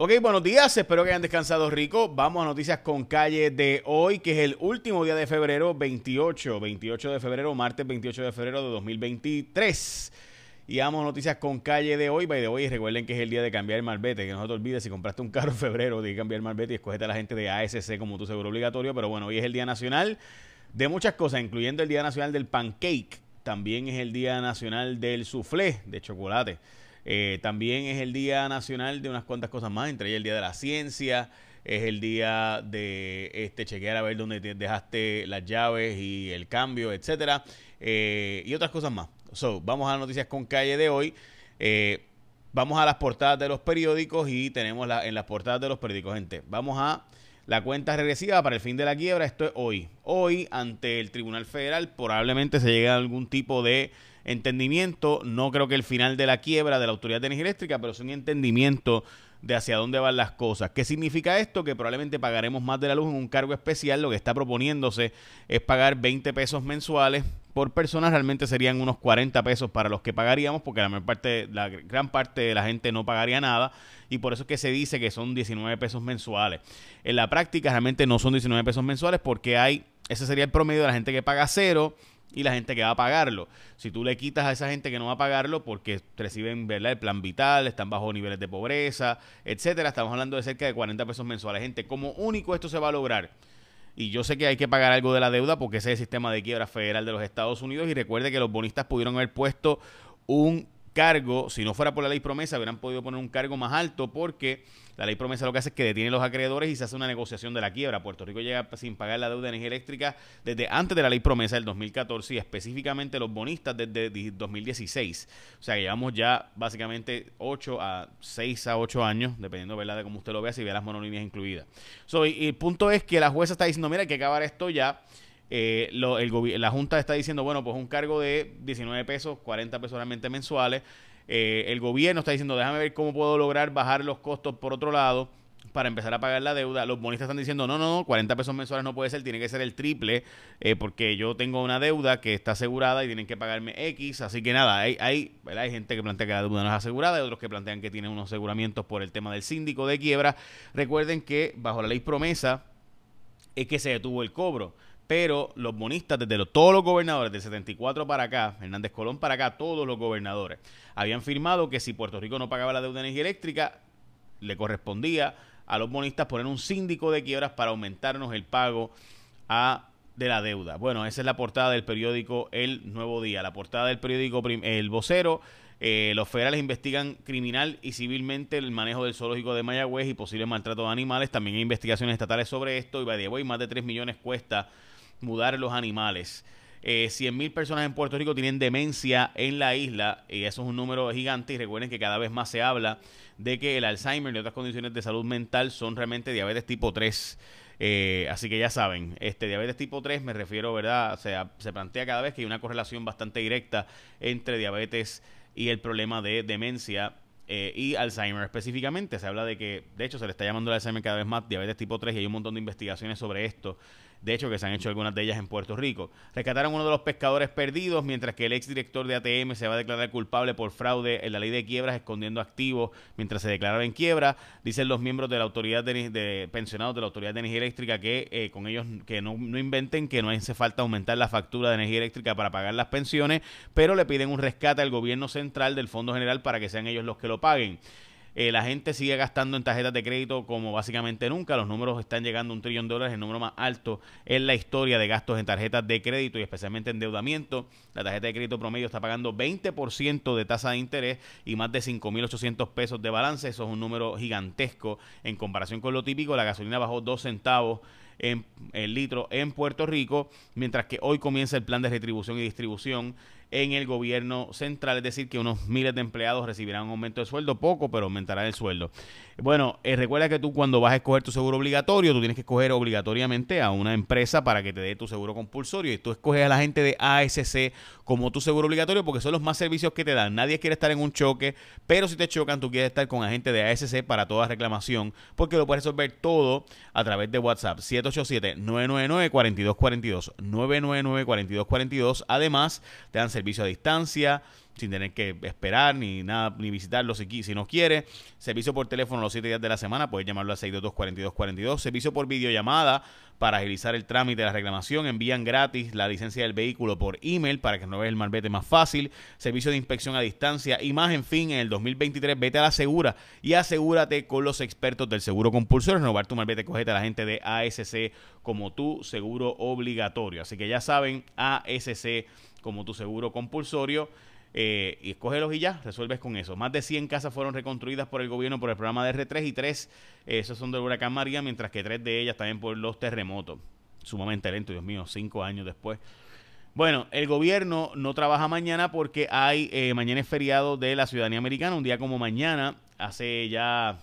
Ok, buenos días, espero que hayan descansado rico. Vamos a noticias con calle de hoy, que es el último día de febrero, 28, 28 de febrero, martes 28 de febrero de 2023. Y vamos a noticias con calle de hoy, by de hoy, recuerden que es el día de cambiar el malvete, que no te olvides, si compraste un carro en febrero, de cambiar el malvete y escogete a la gente de ASC como tu seguro obligatorio, pero bueno, hoy es el día nacional de muchas cosas, incluyendo el día nacional del pancake, también es el día nacional del soufflé de chocolate. Eh, también es el Día Nacional de unas cuantas cosas más, entre ellas el Día de la Ciencia, es el día de este chequear a ver dónde dejaste las llaves y el cambio, etcétera, eh, y otras cosas más. So, vamos a las noticias con calle de hoy. Eh, vamos a las portadas de los periódicos y tenemos en las portadas de los periódicos, gente. Vamos a la cuenta regresiva para el fin de la quiebra. Esto es hoy. Hoy, ante el Tribunal Federal, probablemente se llegue a algún tipo de entendimiento, no creo que el final de la quiebra de la Autoridad de Energía Eléctrica, pero es un entendimiento de hacia dónde van las cosas. ¿Qué significa esto? Que probablemente pagaremos más de la luz en un cargo especial. Lo que está proponiéndose es pagar 20 pesos mensuales por persona. Realmente serían unos 40 pesos para los que pagaríamos, porque la, mayor parte, la gran parte de la gente no pagaría nada. Y por eso es que se dice que son 19 pesos mensuales. En la práctica realmente no son 19 pesos mensuales porque hay, ese sería el promedio de la gente que paga cero y la gente que va a pagarlo. Si tú le quitas a esa gente que no va a pagarlo porque reciben ¿verdad? el plan vital, están bajo niveles de pobreza, etcétera, estamos hablando de cerca de 40 pesos mensuales. Gente, como único esto se va a lograr. Y yo sé que hay que pagar algo de la deuda porque ese es el sistema de quiebra federal de los Estados Unidos. Y recuerde que los bonistas pudieron haber puesto un cargo, si no fuera por la ley promesa, hubieran podido poner un cargo más alto porque la ley promesa lo que hace es que detiene los acreedores y se hace una negociación de la quiebra. Puerto Rico llega sin pagar la deuda de energía eléctrica desde antes de la ley promesa del 2014 y específicamente los bonistas desde 2016. O sea que llevamos ya básicamente 8 a 6 a 8 años, dependiendo ¿verdad? de cómo usted lo vea, si ve las monolíneas incluidas. So, y el punto es que la jueza está diciendo, mira, hay que acabar esto ya eh, la Junta está diciendo, bueno, pues un cargo de 19 pesos, 40 pesos realmente mensuales. Eh, el gobierno está diciendo, déjame ver cómo puedo lograr bajar los costos por otro lado para empezar a pagar la deuda. Los bonistas están diciendo, no, no, no, 40 pesos mensuales no puede ser, tiene que ser el triple, eh, porque yo tengo una deuda que está asegurada y tienen que pagarme X. Así que nada, hay, hay, hay gente que plantea que la deuda no es asegurada, y otros que plantean que tienen unos aseguramientos por el tema del síndico de quiebra. Recuerden que bajo la ley promesa es que se detuvo el cobro pero los bonistas, desde todos los gobernadores, del 74 para acá, Hernández Colón para acá, todos los gobernadores, habían firmado que si Puerto Rico no pagaba la deuda de energía eléctrica, le correspondía a los bonistas poner un síndico de quiebras para aumentarnos el pago a, de la deuda. Bueno, esa es la portada del periódico El Nuevo Día. La portada del periódico El Vocero. Eh, los federales investigan criminal y civilmente el manejo del zoológico de Mayagüez y posible maltrato de animales. También hay investigaciones estatales sobre esto. Y by the más de 3 millones cuesta mudar los animales. Eh, 100.000 personas en Puerto Rico tienen demencia en la isla y eso es un número gigante y recuerden que cada vez más se habla de que el Alzheimer y otras condiciones de salud mental son realmente diabetes tipo 3. Eh, así que ya saben, este diabetes tipo 3 me refiero, ¿verdad? O sea, se plantea cada vez que hay una correlación bastante directa entre diabetes y el problema de demencia eh, y Alzheimer específicamente. Se habla de que, de hecho, se le está llamando el Alzheimer cada vez más diabetes tipo 3 y hay un montón de investigaciones sobre esto de hecho, que se han hecho algunas de ellas en Puerto Rico. Rescataron uno de los pescadores perdidos, mientras que el exdirector de ATM se va a declarar culpable por fraude en la ley de quiebras, escondiendo activos mientras se declaraba en quiebra. Dicen los miembros de la autoridad de, pensionados de la Autoridad de Energía Eléctrica que eh, con ellos que no, no inventen que no hace falta aumentar la factura de energía eléctrica para pagar las pensiones, pero le piden un rescate al gobierno central del Fondo General para que sean ellos los que lo paguen. Eh, la gente sigue gastando en tarjetas de crédito como básicamente nunca. Los números están llegando a un trillón de dólares, el número más alto en la historia de gastos en tarjetas de crédito y especialmente endeudamiento. La tarjeta de crédito promedio está pagando 20% de tasa de interés y más de 5.800 pesos de balance. Eso es un número gigantesco en comparación con lo típico. La gasolina bajó 2 centavos en el litro en Puerto Rico, mientras que hoy comienza el plan de retribución y distribución en el gobierno central, es decir, que unos miles de empleados recibirán un aumento de sueldo, poco, pero aumentará el sueldo. Bueno, eh, recuerda que tú cuando vas a escoger tu seguro obligatorio, tú tienes que escoger obligatoriamente a una empresa para que te dé tu seguro compulsorio y tú escoges a la gente de ASC como tu seguro obligatorio porque son los más servicios que te dan. Nadie quiere estar en un choque, pero si te chocan, tú quieres estar con agente de ASC para toda reclamación porque lo puedes resolver todo a través de WhatsApp 787-999-4242. 999-4242. Además, te dan servicio a distancia sin tener que esperar ni nada, ni visitarlo si, no quiere. Servicio por teléfono los 7 días de la semana, puedes llamarlo al 622-4242. Servicio por videollamada para agilizar el trámite de la reclamación. Envían gratis la licencia del vehículo por email para que no veas el malvete más fácil. Servicio de inspección a distancia y más, en fin, en el 2023 vete a la segura y asegúrate con los expertos del seguro compulsorio. Renovar tu malvete, cogete a la gente de ASC como tu seguro obligatorio. Así que ya saben, ASC como tu seguro compulsorio. Eh, y escógelos y ya, resuelves con eso. Más de 100 casas fueron reconstruidas por el gobierno por el programa de R3 y 3, eh, esos son del huracán María, mientras que tres de ellas también por los terremotos. Sumamente lento, Dios mío, cinco años después. Bueno, el gobierno no trabaja mañana porque hay, eh, mañana es feriado de la ciudadanía americana, un día como mañana, hace ya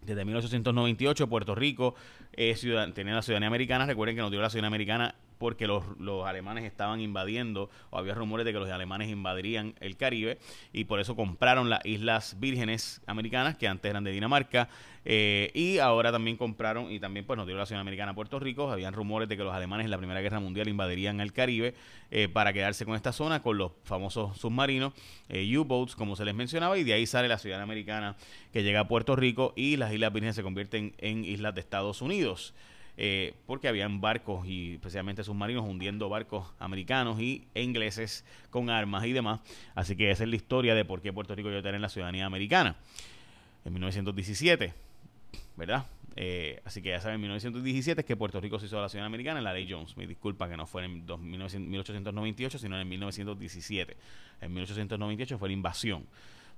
desde 1898 Puerto Rico eh, tenía la ciudadanía americana. Recuerden que nos dio la ciudadanía americana porque los, alemanes estaban invadiendo, o había rumores de que los alemanes invadirían el Caribe, y por eso compraron las Islas Vírgenes Americanas, que antes eran de Dinamarca, eh, y ahora también compraron, y también pues nos dio la Ciudad Americana a Puerto Rico, habían rumores de que los alemanes en la Primera Guerra Mundial invadirían el Caribe eh, para quedarse con esta zona, con los famosos submarinos, eh, U-Boats, como se les mencionaba, y de ahí sale la Ciudad Americana que llega a Puerto Rico y las Islas Vírgenes se convierten en islas de Estados Unidos. Eh, porque habían barcos y especialmente submarinos hundiendo barcos americanos y ingleses con armas y demás. Así que esa es la historia de por qué Puerto Rico llegó a la ciudadanía americana en 1917, ¿verdad? Eh, así que ya saben, en 1917 es que Puerto Rico se hizo la ciudadanía americana en la ley Jones. Me disculpa que no fue en 1898, sino en 1917. En 1898 fue la invasión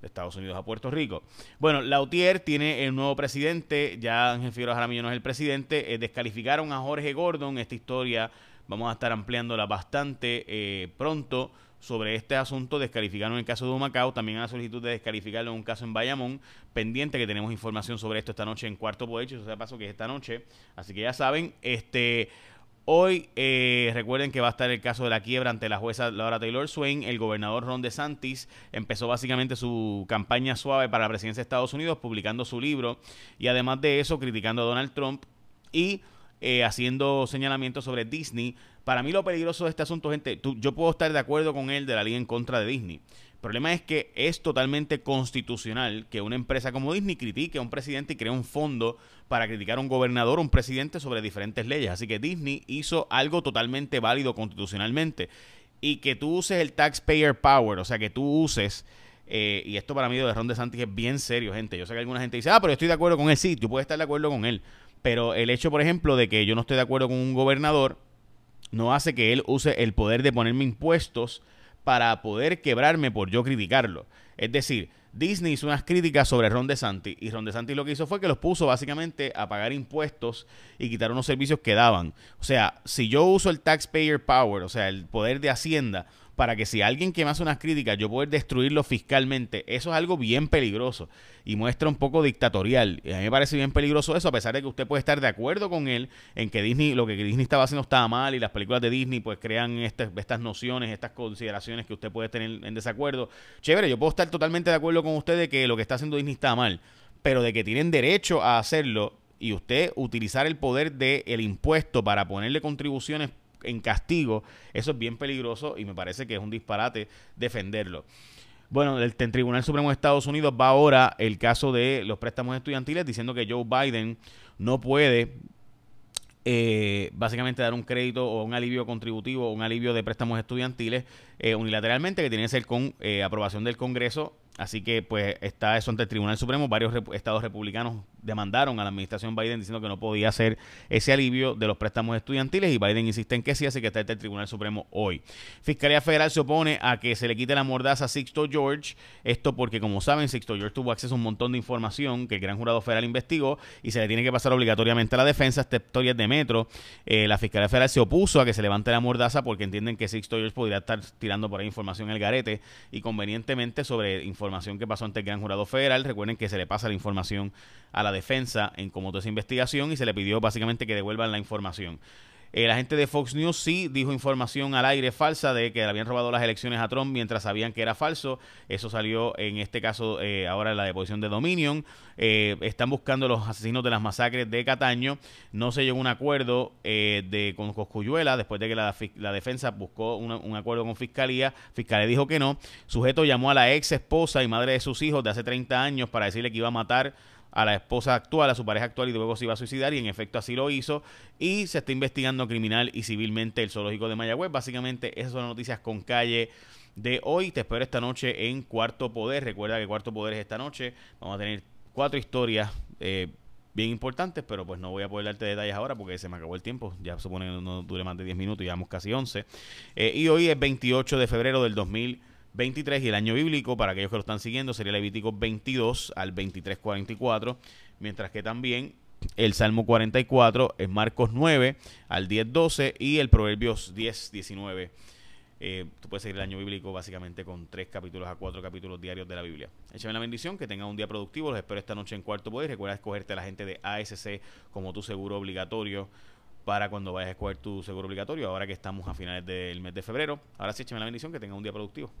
de Estados Unidos a Puerto Rico. Bueno, Lautier tiene el nuevo presidente, ya Ángel Figueroa Jaramillo no es el presidente, eh, descalificaron a Jorge Gordon, esta historia vamos a estar ampliándola bastante eh, pronto sobre este asunto, descalificaron el caso de Humacao, también a la solicitud de descalificarlo en un caso en Bayamón, pendiente que tenemos información sobre esto esta noche en Cuarto Poder, eso se pasó que es esta noche, así que ya saben, este Hoy eh, recuerden que va a estar el caso de la quiebra ante la jueza Laura Taylor Swain. El gobernador Ron DeSantis empezó básicamente su campaña suave para la presidencia de Estados Unidos publicando su libro y además de eso criticando a Donald Trump y eh, haciendo señalamientos sobre Disney. Para mí lo peligroso de este asunto, gente, yo puedo estar de acuerdo con él de la ley en contra de Disney. El problema es que es totalmente constitucional que una empresa como Disney critique a un presidente y cree un fondo para criticar a un gobernador o un presidente sobre diferentes leyes. Así que Disney hizo algo totalmente válido constitucionalmente. Y que tú uses el taxpayer power, o sea, que tú uses... Eh, y esto para mí de Ron DeSantis es bien serio, gente. Yo sé que alguna gente dice, ah, pero estoy de acuerdo con él. Sí, tú puedes estar de acuerdo con él. Pero el hecho, por ejemplo, de que yo no estoy de acuerdo con un gobernador, no hace que él use el poder de ponerme impuestos para poder quebrarme por yo criticarlo. Es decir, Disney hizo unas críticas sobre Ron DeSantis y Ron DeSantis lo que hizo fue que los puso básicamente a pagar impuestos y quitar unos servicios que daban. O sea, si yo uso el taxpayer power, o sea, el poder de Hacienda, para que si alguien que me hace unas críticas yo pueda destruirlo fiscalmente, eso es algo bien peligroso y muestra un poco dictatorial. Y a mí me parece bien peligroso eso, a pesar de que usted puede estar de acuerdo con él en que Disney, lo que Disney estaba haciendo estaba mal y las películas de Disney pues crean estas, estas nociones, estas consideraciones que usted puede tener en desacuerdo. Chévere, yo puedo estar totalmente de acuerdo con usted de que lo que está haciendo Disney está mal, pero de que tienen derecho a hacerlo y usted utilizar el poder del impuesto para ponerle contribuciones en castigo, eso es bien peligroso y me parece que es un disparate defenderlo. Bueno, el, Tribunal Supremo de Estados Unidos va ahora el caso de los préstamos estudiantiles diciendo que Joe Biden no puede eh, básicamente dar un crédito o un alivio contributivo o un alivio de préstamos estudiantiles eh, unilateralmente que tiene que ser con eh, aprobación del Congreso Así que pues está eso ante el Tribunal Supremo. Varios estados republicanos demandaron a la administración Biden diciendo que no podía hacer ese alivio de los préstamos estudiantiles y Biden insiste en que sí, así que está ante el Tribunal Supremo hoy. Fiscalía Federal se opone a que se le quite la mordaza a Sixto George. Esto porque, como saben, Sixto George tuvo acceso a un montón de información que el gran jurado federal investigó y se le tiene que pasar obligatoriamente a la defensa. Esta historia de Metro. Eh, la Fiscalía Federal se opuso a que se levante la mordaza porque entienden que Sixto George podría estar tirando por ahí información en el garete y convenientemente sobre información que pasó ante el Gran Jurado Federal. Recuerden que se le pasa la información a la defensa en cómo toda esa investigación y se le pidió básicamente que devuelvan la información. Eh, la gente de Fox News sí dijo información al aire falsa de que le habían robado las elecciones a Trump mientras sabían que era falso. Eso salió en este caso eh, ahora en la deposición de Dominion. Eh, están buscando los asesinos de las masacres de Cataño. No se llegó a un acuerdo de, con Coscuyuela después de que la, defensa buscó un acuerdo con Fiscalía. Fiscalía dijo que no. Sujeto llamó a la ex esposa y madre de sus hijos de hace 30 años para decirle que iba a matar a la esposa actual, a su pareja actual y luego se iba a suicidar y en efecto así lo hizo y se está investigando criminal y civilmente el zoológico de Mayagüez. Básicamente esas son las noticias con calle de hoy. Te espero esta noche en Cuarto Poder. Recuerda que Cuarto Poder es esta noche. Vamos a tener cuatro historias eh, bien importantes, pero pues no voy a poder darte detalles ahora porque se me acabó el tiempo. Ya supone que no dure más de 10 minutos, llevamos casi 11. Eh, y hoy es 28 de febrero del 2020. 23 y el año bíblico, para aquellos que lo están siguiendo, sería Levítico 22 al 23-44, mientras que también el Salmo 44 es Marcos 9 al 10-12 y el Proverbios 10-19. Eh, tú puedes seguir el año bíblico básicamente con tres capítulos a cuatro capítulos diarios de la Biblia. Échame la bendición, que tengan un día productivo. Los espero esta noche en Cuarto Poder. Recuerda escogerte a la gente de ASC como tu seguro obligatorio para cuando vayas a escoger tu seguro obligatorio, ahora que estamos a finales del mes de febrero. Ahora sí, échame la bendición, que tengan un día productivo.